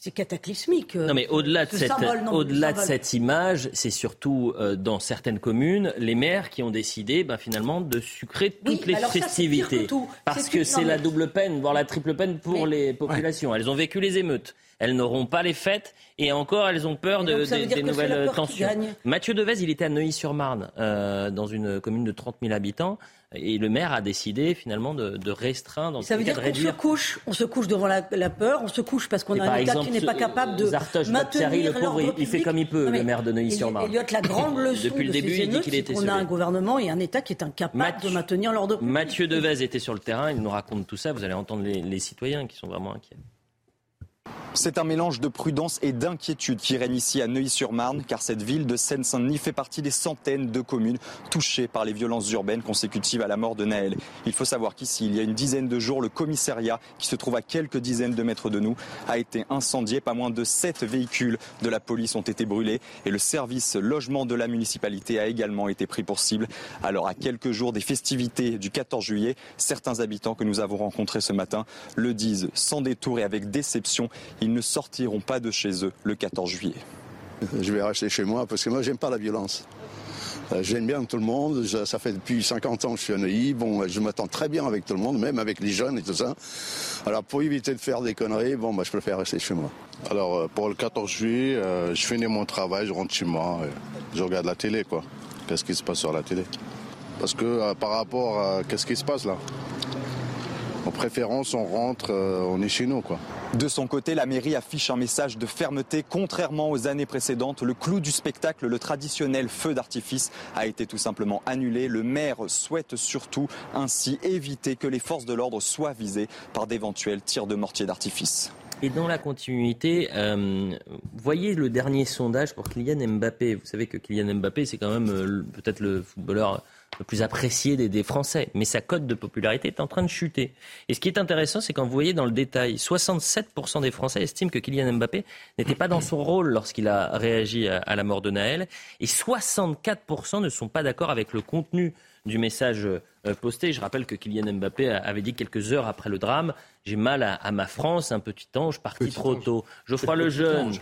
c'est cataclysmique. Non, mais au-delà de, cette, au-delà de cette image, c'est surtout euh, dans certaines communes, les maires qui ont décidé ben, finalement de sucrer toutes les festivités. parce que c'est la double peine, voire la triple peine pour les populations. Elles ont vécu les émeutes. Elles n'auront pas les fêtes et encore elles ont peur de, des nouvelles tensions. Mathieu Devez, il était à Neuilly-sur-Marne, euh, dans une commune de 30 000 habitants. Et le maire a décidé finalement de, de restreindre. Ça veut dire qu'on se couche, on se couche devant la, peur, on se couche parce qu'on a un État qui n'est pas capable de maintenir le pauvre, il, fait comme il peut, le maire de Neuilly-sur-Marne. Elliot, la grande leçon Depuis le début, il dit qu'il était On a un gouvernement et un État qui est incapable de maintenir l'ordre public. Mathieu Devez était sur le terrain, il nous raconte tout ça. Vous allez entendre les, les citoyens qui sont vraiment inquiets. C'est un mélange de prudence et d'inquiétude qui règne ici à Neuilly-sur-Marne, car cette ville de Seine-Saint-Denis fait partie des centaines de communes touchées par les violences urbaines consécutives à la mort de Naël. Il faut savoir qu'ici, il y a une dizaine de jours, le commissariat, qui se trouve à quelques dizaines de mètres de nous, a été incendié. Pas moins de sept véhicules de la police ont été brûlés et le service logement de la municipalité a également été pris pour cible. Alors, à quelques jours des festivités du 14 juillet, certains habitants que nous avons rencontrés ce matin le disent sans détour et avec déception ils ne sortiront pas de chez eux le 14 juillet. Je vais rester chez moi parce que moi, j'aime pas la violence. Euh, j'aime bien tout le monde. Ça fait depuis 50 ans que je suis à Neuilly. Bon, je m'attends très bien avec tout le monde, même avec les jeunes et tout ça. Alors, pour éviter de faire des conneries, bon, bah, je préfère rester chez moi. Alors, euh, pour le 14 juillet, euh, je finis mon travail, je rentre chez moi, je regarde la télé, quoi. Qu'est-ce qui se passe sur la télé? Parce que par rapport à qu'est-ce qui se passe là? En préférence, on rentre, on est chez nous. Quoi. De son côté, la mairie affiche un message de fermeté. Contrairement aux années précédentes, le clou du spectacle, le traditionnel feu d'artifice, a été tout simplement annulé. Le maire souhaite surtout ainsi éviter que les forces de l'ordre soient visées par d'éventuels tirs de mortier d'artifice. Et dans la continuité, euh, voyez le dernier sondage pour Kylian Mbappé. Vous savez que Kylian Mbappé, c'est quand même euh, peut-être le footballeur le plus apprécié des, Français. Mais sa cote de popularité est en train de chuter. Et ce qui est intéressant, c'est quand vous voyez dans le détail, 67% des Français estiment que Kylian Mbappé n'était pas dans son rôle lorsqu'il a réagi à, la mort de Naël. Et 64% ne sont pas d'accord avec le contenu du message euh, posté. Je rappelle que Kylian Mbappé avait dit quelques heures après le drame J'ai mal à, ma France, un petit ange parti trop tôt. Geoffroy Lejeune,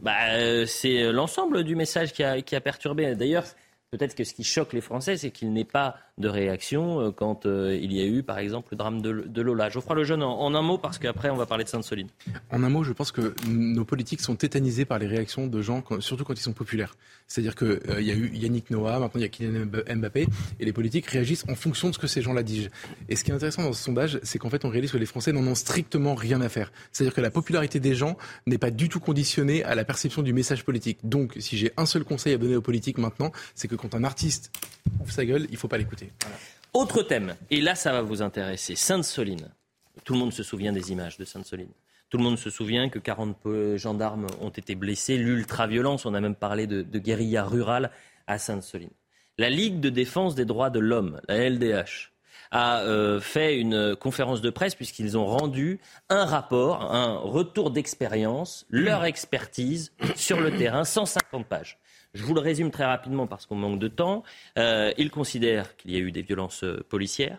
bah, euh, c'est l'ensemble du message qui a, qui a perturbé. D'ailleurs, peut-être que ce qui choque les Français, c'est qu'il n'est pas de réaction euh, quand euh, il y a eu, par exemple, le drame de, Lola. Geoffroy Lejeune, en, en un mot, parce qu'après, on va parler de Sainte-Soline. En un mot, je pense que nos politiques sont tétanisées par les réactions de gens, surtout quand ils sont populaires. C'est-à-dire qu'il euh, y a eu Yannick Noah, maintenant il y a Kylian Mbappé, et les politiques réagissent en fonction de ce que ces gens-là disent. Et ce qui est intéressant dans ce sondage, c'est qu'en fait, on réalise que les Français n'en ont strictement rien à faire. C'est-à-dire que la popularité des gens n'est pas du tout conditionnée à la perception du message politique. Donc, si j'ai un seul conseil à donner aux politiques maintenant, c'est que quand un artiste ouvre sa gueule, il ne faut pas l'écouter. Autre thème, et là ça va vous intéresser, Sainte-Soline. Tout le monde se souvient des images de Sainte-Soline. Tout le monde se souvient que 40 gendarmes ont été blessés, l'ultra-violence, on a même parlé de, guérilla rurale à Sainte-Soline. La Ligue de défense des droits de l'homme, la LDH, a euh, fait une conférence de presse puisqu'ils ont rendu un rapport, un retour d'expérience, leur expertise sur le terrain, 150 pages. Je vous le résume très rapidement parce qu'on manque de temps. Euh, il considère qu'il y a eu des violences euh, policières.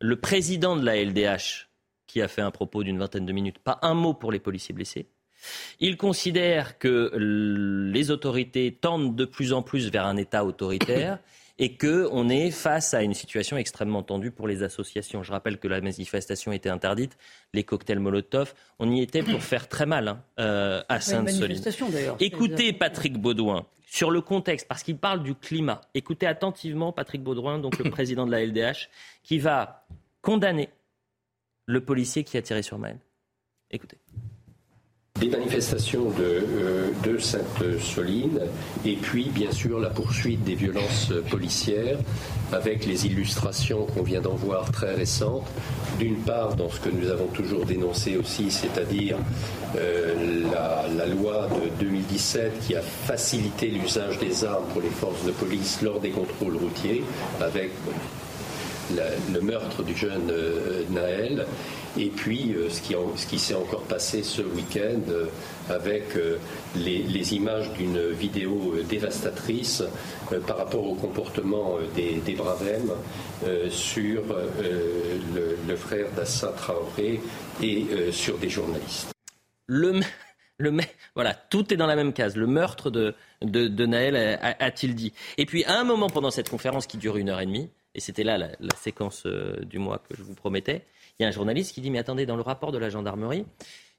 Le président de la LDH, qui a fait un propos d'une vingtaine de minutes, pas un mot pour les policiers blessés. Il considère que les autorités tendent de plus en plus vers un État autoritaire et qu'on est face à une situation extrêmement tendue pour les associations. Je rappelle que la manifestation était interdite, les cocktails Molotov, on y était pour faire très mal hein, euh, à Sainte-Soline. Écoutez Patrick Baudouin, sur le contexte, parce qu'il parle du climat. Écoutez attentivement Patrick Baudouin, donc le président de la LDH, qui va condamner le policier qui a tiré sur Maël. Écoutez. Des manifestations de, euh, de Sainte-Soline et puis bien sûr la poursuite des violences policières avec les illustrations qu'on vient d'en voir très récentes. D'une part dans ce que nous avons toujours dénoncé aussi, c'est-à-dire euh, la, loi de 2017 qui a facilité l'usage des armes pour les forces de police lors des contrôles routiers avec le meurtre du jeune euh, Naël et puis euh, ce qui, s'est encore passé ce week-end avec les, images d'une vidéo dévastatrice par rapport au comportement des, Bravem sur le, frère d'Assa Traoré et sur des journalistes le, le, voilà, tout est dans la même case. Le meurtre de, de, Naël, a-t-il dit. Et puis, à un moment pendant cette conférence qui dure une heure et demie, et c'était là la, séquence euh, du mois que je vous promettais, il y a un journaliste qui dit Mais attendez, dans le rapport de la gendarmerie,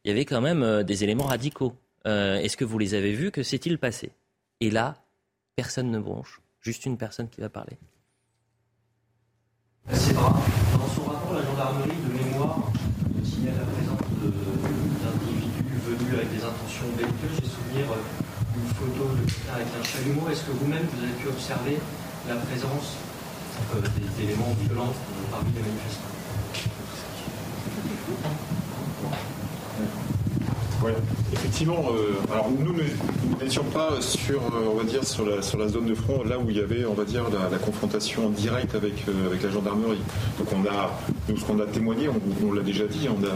il y avait quand même euh, des éléments radicaux. Euh, est-ce que vous les avez vus? Que s'est-il passé? Et là, personne ne bronche, juste une personne qui va parler. C'est Dans son rapport, la gendarmerie de mémoire signale la présence avec des intentions belliqueuses. J'ai souvenir d'une euh, photo de quelqu'un avec un chalumeau. Est-ce que vous-même, vous avez pu observer la présence euh, d'éléments violents parmi les manifestants Oui, effectivement. Euh, alors nous, n'étions pas sur, on va dire, sur la, sur la zone de front, là où il y avait, on va dire, la, confrontation directe avec, avec la gendarmerie. Donc on a, nous, ce qu'on a témoigné, on, l'a déjà dit, on a,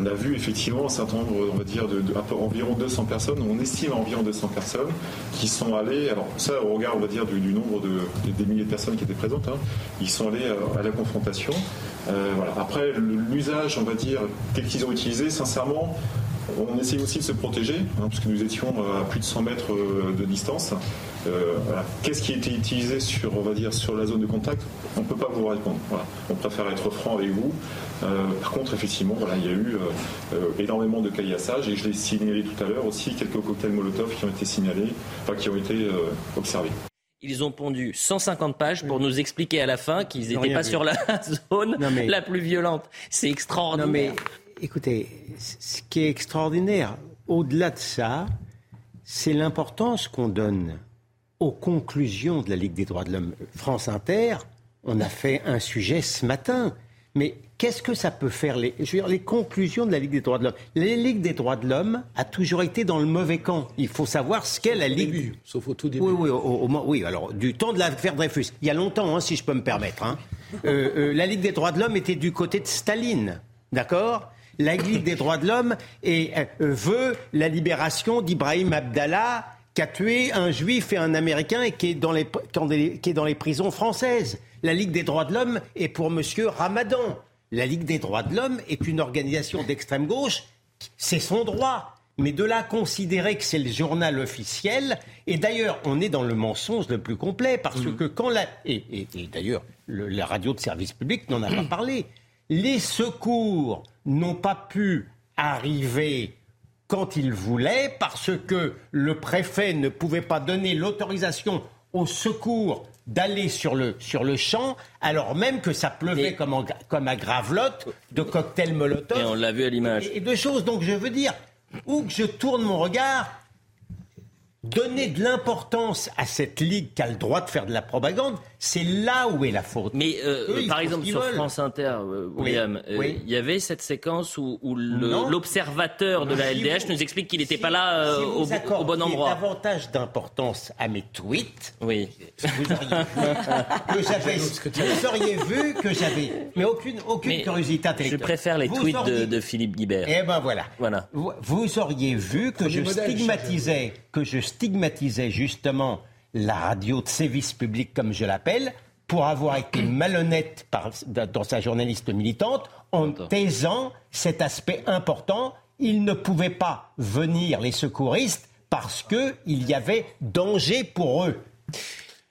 on a vu effectivement un certain nombre, on va dire, de, environ 200 personnes, on estime environ 200 personnes qui sont allées, alors ça au regard, on va dire, du, nombre de, des milliers de personnes qui étaient présentes, hein, ils sont allés euh, à, la confrontation. Euh, voilà. Après, l'usage, on va dire, tel qu'ils ont utilisé, sincèrement, on essaye aussi de se protéger, hein, puisque nous étions à plus de 100 mètres euh, de distance. Euh, Qu'est-ce qui a été utilisé sur, on va dire, sur la zone de contact? On ne peut pas vous répondre. On préfère être franc avec vous. Euh, par contre, effectivement, voilà, il y a eu énormément de caillassages et je l'ai signalé tout à l'heure aussi quelques cocktails Molotov qui ont été signalés, enfin qui ont été observés. ils ont pondu 150 pages pour nous expliquer à la fin qu'ils n'étaient pas sur la zone la plus violente. C'est extraordinaire. Non mais, écoutez, ce qui est extraordinaire, au-delà de ça, c'est l'importance qu'on donne aux conclusions de la Ligue des droits de l'homme. France Inter, on a fait un sujet ce matin. Mais qu'est-ce que ça peut faire les, je veux dire, les conclusions de la Ligue des droits de l'homme? La Ligue des droits de l'homme a toujours été dans le mauvais camp. Il faut savoir ce qu'est la Ligue. Début, sauf au tout début. Oui, oui, au, oui, alors du temps de l'affaire Dreyfus. Il y a longtemps, hein, si je peux me permettre. Hein. Euh, euh, la Ligue des droits de l'homme était du côté de Staline. D'accord? La Ligue des droits de l'homme et, euh, veut la libération d'Ibrahim Abdallah qui a tué un juif et un américain et qui est dans les, qui est dans les prisons françaises. La Ligue des droits de l'homme est pour M. Ramadan. La Ligue des droits de l'homme est une organisation d'extrême gauche. C'est son droit. Mais de là considérer que c'est le journal officiel, et d'ailleurs, on est dans le mensonge le plus complet, parce mmh. que quand la. Et, d'ailleurs, la radio de service public n'en a pas parlé. Les secours n'ont pas pu arriver quand ils voulaient, parce que le préfet ne pouvait pas donner l'autorisation aux secours d'aller sur le, sur le champ, alors même que ça pleuvait comme, comme à Gravelotte, de cocktails Molotov. Et on l'a vu à l'image. Et, et de choses. Donc je veux dire, où que je tourne mon regard, donner de l'importance à cette ligue qui a le droit de faire de la propagande, c'est là où est la faute. Mais euh, par exemple sur France Inter, euh, William, euh, il y avait cette séquence où, l'observateur de la LDH nous explique qu'il n'était pas là au, bon endroit. davantage d'importance à mes tweets. Oui. Vous auriez vu que j'avais, mais aucune, aucune curiosité intellectuelle. Je préfère les tweets de, Philippe Guibert. Eh ben voilà. Voilà. Vous, auriez vu que je stigmatisais, que je stigmatisais justement la radio de service public, comme je l'appelle, pour avoir été malhonnête dans sa journaliste militante en taisant cet aspect important. Il ne pouvait pas venir, les secouristes, parce qu'il y avait danger pour eux.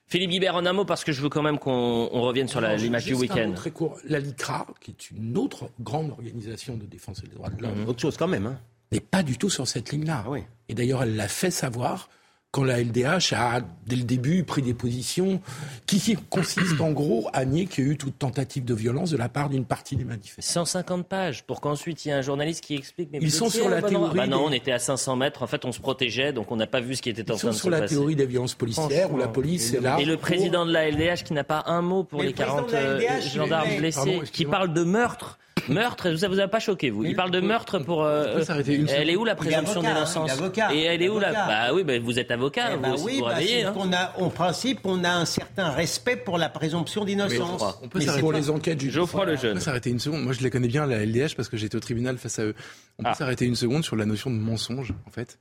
Philippe Guibert, en un mot, parce que je veux quand même qu'on revienne sur l'image du week-end. Très court. La LICRA, qui est une autre grande organisation de défense des droits de l'homme. Autre chose quand même. Hein. N'est pas du tout sur cette ligne-là. Ah Et d'ailleurs, elle l'a fait savoir quand la LDH a, dès le début, pris des positions qui consistent en gros à nier qu'il y a eu toute tentative de violence de la part d'une partie des manifestants. 150 pages pour qu'ensuite il y ait un journaliste qui explique. Mais Ils sont sur la théorie. Bah non, on était à 500 mètres. En fait, on se protégeait, donc on n'a pas vu ce qui était en train de se passer. Ils sont sur la théorie des violences policières où la police est là. Et le président de la LDH qui n'a pas un mot pour les 40 euh, gendarmes blessés, qui parle de meurtre. Meurtre, ça vous a pas choqué, vous? Il parle de meurtre pour. Euh, elle est où la présomption d'innocence Et elle est où la Bah oui, bah, vous êtes avocat, eh vous, bah oui, vous bah hein. on a, en principe, on a un certain respect pour la présomption d'innocence. On peut s'arrêter pour les enquêtes du Geoffroy le jeune. On peut s'arrêter une seconde. Moi, je les connais bien la LDH parce que j'étais au tribunal face à eux. On peut ah. s'arrêter une seconde sur la notion de mensonge, en fait.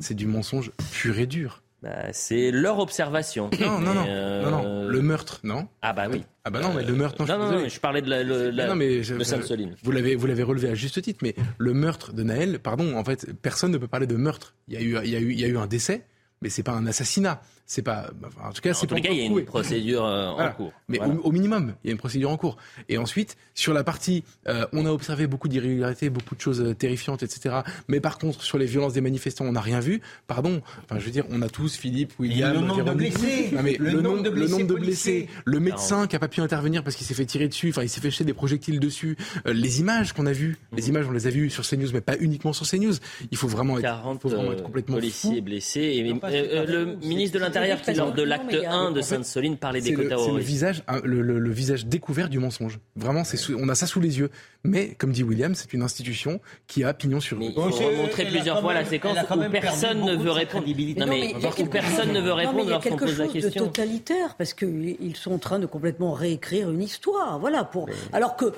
C'est du mensonge pur et dur. Bah, c'est leur observation. Non, non, non, non, non. Le meurtre, non Ah bah oui. Ah bah non, mais le meurtre, non, non, je, je parlais de la, la non, mais je, de. Vous l'avez, vous l'avez relevé à juste titre, mais le meurtre de Naël, pardon, en fait, personne ne peut parler de meurtre. Il y a eu, il y a eu, il y a eu un décès, mais c'est pas un assassinat. C'est pas, en tout cas, c'est pas. En tout cas, il y a une procédure euh, en cours. Mais au, minimum, il y a une procédure en cours. Et ensuite, sur la partie, euh, on a observé beaucoup d'irrégularités, beaucoup de choses euh, terrifiantes, etc. Mais par contre, sur les violences des manifestants, on n'a rien vu. Pardon. Enfin, je veux dire, on a tous Philippe, William, le nombre de blessés. mais le, nombre de blessés, le nombre de blessés, le médecin qui a pas pu intervenir parce qu'il s'est fait tirer dessus. Enfin, il s'est fait jeter des projectiles dessus. les images qu'on a vues, les images, on les a vues sur CNews, mais pas uniquement sur CNews. Il faut vraiment être, 40 faut vraiment être complètement policiers blessés. Et, le ministre de l'Intérieur qui lors de l'acte 1 de Sainte-Soline parlait des quotas C'est le visage, le, visage découvert du mensonge. Vraiment, c'est on a ça sous les yeux. Mais, comme dit William, c'est une institution qui a pignon sur rue. Il faut remontrer plusieurs fois la séquence où personne ne veut répondre. Non, mais, personne ne veut répondre lorsqu'on pose la question. Il y a quelque chose de totalitaire, parce qu'ils sont en train de complètement réécrire une histoire. Voilà. Pour... Alors que,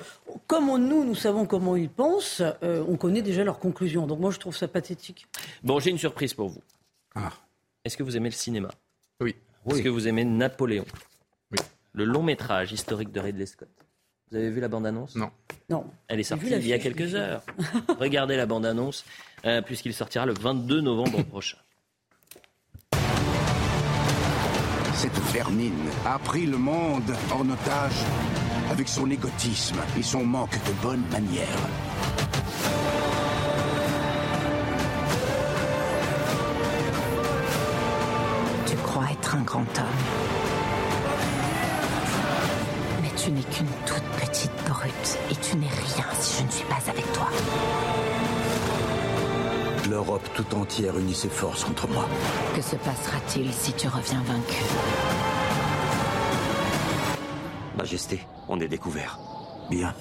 comme nous, nous savons comment ils pensent, euh, on connaît déjà leurs conclusions. Donc moi, je trouve ça pathétique. Bon, j'ai une surprise pour vous. Ah. Est-ce que vous aimez le cinéma? Oui. Est-ce que vous aimez Napoléon Oui. Le long métrage historique de Ridley Scott. Vous avez vu la bande-annonce Non. Non. Elle est sortie il y a quelques heures. Regardez la bande-annonce, euh, puisqu'il sortira le 22 novembre prochain. Cette vermine a pris le monde en otage avec son égotisme et son manque de bonnes manières. Un grand homme. Mais tu n'es qu'une toute petite brute et tu n'es rien si je ne suis pas avec toi. L'Europe tout entière unit ses forces contre moi. Que se passera-t-il si tu reviens vaincu? Majesté, on est découvert. Bien.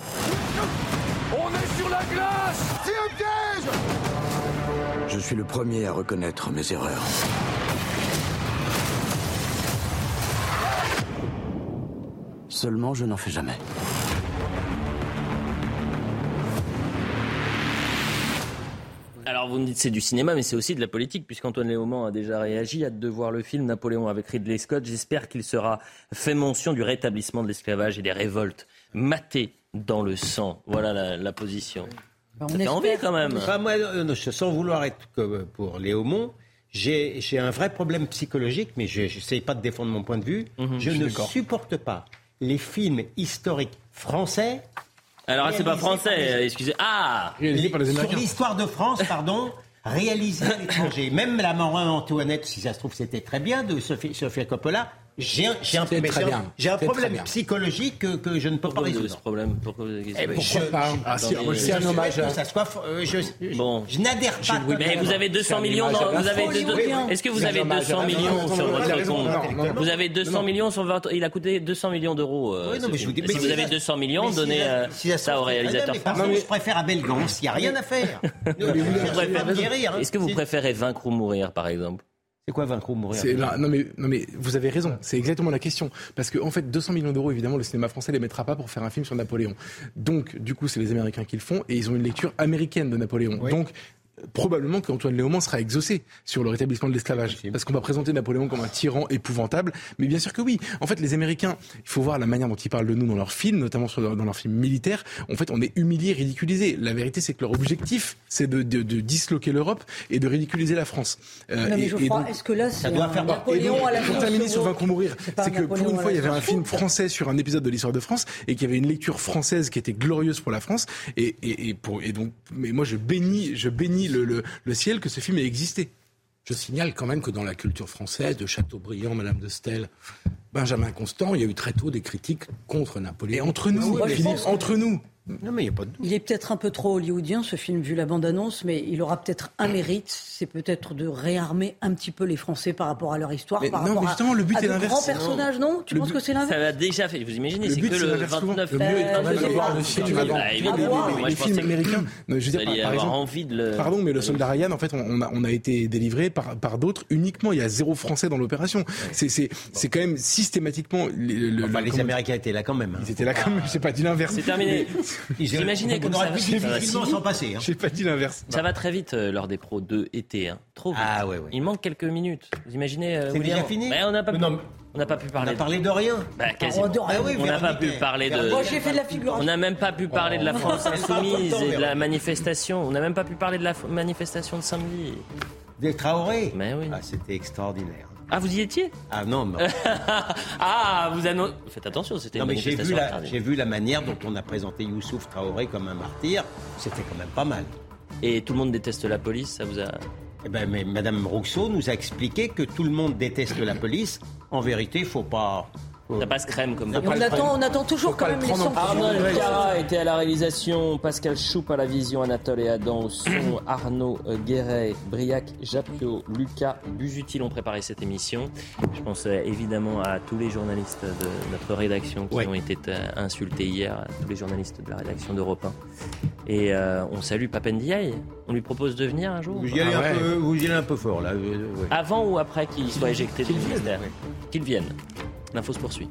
On est sur la glace C'est un piège Je suis le premier à reconnaître mes erreurs. Seulement, je n'en fais jamais. Alors vous me dites c'est du cinéma, mais c'est aussi de la politique, puisqu'Antoine Léaumont a déjà réagi, hâte de voir le film Napoléon avec Ridley Scott. J'espère qu'il sera fait mention du rétablissement de l'esclavage et des révoltes matées dans le sang. Voilà la, position. On Ça fait envie quand même. moi, euh, sans vouloir être comme pour Léaumont, j'ai un vrai problème psychologique, mais je n'essaye pas de défendre mon point de vue. Mhm, je ne supporte pas les films historiques français alors, c'est pas français, excusez. Ah Sur l'histoire de France, pardon, réalisé à l'étranger. Même la Marin Antoinette, si ça se trouve, c'était très bien, de Sophie, Sophia Coppola, j'ai un, un, j'ai un problème psychologique que, que, je ne peux pas résoudre. ce problème Pourquoi, eh ben, pourquoi pas ah, C'est un hommage. Ça soit, euh, je, bon. je n'adhère pas. mais vous avez 200 millions. Dans, vous avez Est-ce que vous avez 200 millions sur votre compte Vous avez 200 millions sur votre. Il a coûté 200 millions d'euros. Euh, si vous avez 200 millions, donnez ça au réalisateur. Je préfère Abel Gans. Il n'y a rien à faire. Est-ce que vous préférez vaincre ou mourir, par exemple? C'est quoi vaincre ou mourir? Non, mais, non, mais vous avez raison, c'est exactement la question. Parce qu'en en fait, 200 millions d'euros, évidemment, le cinéma français ne les mettra pas pour faire un film sur Napoléon. Donc, du coup, c'est les Américains qui le font et ils ont une lecture américaine de Napoléon. Donc, probablement qu'Antoine Léaumont sera exaucé sur le rétablissement de l'esclavage. Parce qu'on va présenter Napoléon comme un tyran épouvantable. Mais bien sûr que oui. En fait, les Américains, il faut voir la manière dont ils parlent de nous dans leurs films, notamment dans leurs films militaires. En fait, on est humilié, ridiculisé. La vérité, c'est que leur objectif, c'est de, disloquer l'Europe et de ridiculiser la France. Euh, non, mais je crois, est-ce que là, c'est Napoléon à la Pour terminer sur Vaincre ou mourir, c'est que pour une fois, il y avait un film français sur un épisode de l'histoire de France et qu'il y avait une lecture française qui était glorieuse pour la France. Et, et, pour, et donc, mais moi, je bénis, je bénis le, le, le ciel que ce film ait existé. Je signale quand même que dans la culture française, de Chateaubriand, Madame de Stel, Benjamin Constant, il y a eu très tôt des critiques contre Napoléon. Et entre nous, entre nous, non, mais il, y a pas de il est peut-être un peu trop hollywoodien ce film vu la bande-annonce, mais il aura peut-être un mérite, c'est peut-être de réarmer un petit peu les Français par rapport à leur histoire, par non, rapport justement, à, le but est l'inverse. grands personnages, non? Tu penses que c'est l'inverse? Ça l'a déjà fait. Vous imaginez, c'est que le 29 Le mieux est de voir le film Les films américains. Je veux dire, par exemple, envie de le... Pardon, mais le soldat Ryan, en fait, on a, on a été délivré par, par d'autres uniquement. Il y a zéro Français dans l'opération. C'est c'est quand même systématiquement. Les Américains étaient là quand même. Ils étaient là quand même. J'ai pas dit l'inverse. C'est terminé. Imaginez comme ça. s'en passer. J'ai pas dit l'inverse. Ça va très vite euh, lors des pros 2 été. Hein. Trop vite. Ah ouais, ouais. Il manque quelques minutes. Vous imaginez euh, C'est déjà fini On n'a pas, pu... on n'a pas pu parler. On a parlé de rien. Bah, quasiment. Ah, on n'a pas pu parler de. Moi, j'ai fait de la figuration. On n'a même pas pu parler de la France insoumise et de la manifestation. On n'a même pas pu parler de la manifestation de samedi. Des Traoré Mais oui. Ah, c'était extraordinaire. Ah, vous y étiez? Ah non, Ah, vous annoncez... Faites attention, c'était une j'ai vu, la, j'ai vu la manière dont on a présenté Youssouf Traoré comme un martyr. C'était quand même pas mal. Et tout le monde déteste la police, ça vous a... Eh ben, mais Madame Rousseau nous a expliqué que tout le monde déteste la police. En vérité, il faut pas ça passe crème comme ça. On attend, on attend toujours quand même les sons. Arnaud Cara était à la réalisation, Pascal Choup à la vision, Anatole et Adam au son, Arnaud euh, Guéret, Briac, Japio, Lucas Busutil ont préparé cette émission. Je pense euh, évidemment à tous les journalistes de notre rédaction qui ont été euh, insultés hier, tous les journalistes de la rédaction d'Europe 1. Et on salue Papendiaï. On lui propose de venir un jour Vous y allez, un, peu, vous y allez un peu fort là. Avant ou après qu'il soit éjecté du ministère Qu'il vienne. L'info se poursuit.